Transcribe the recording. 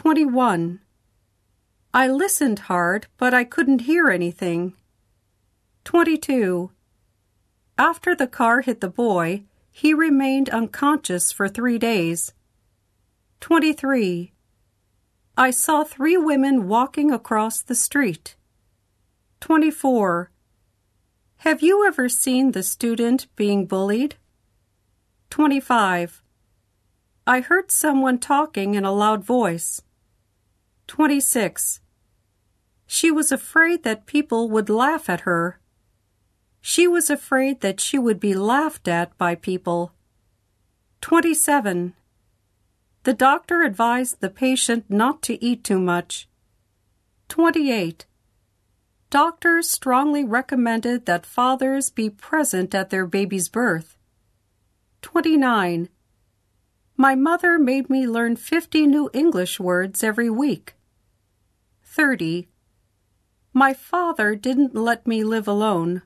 21. I listened hard, but I couldn't hear anything. 22. After the car hit the boy, he remained unconscious for three days. 23. I saw three women walking across the street. 24. Have you ever seen the student being bullied? 25. I heard someone talking in a loud voice. 26. She was afraid that people would laugh at her. She was afraid that she would be laughed at by people. 27. The doctor advised the patient not to eat too much. 28. Doctors strongly recommended that fathers be present at their baby's birth. 29. My mother made me learn 50 new English words every week. 30. My father didn't let me live alone.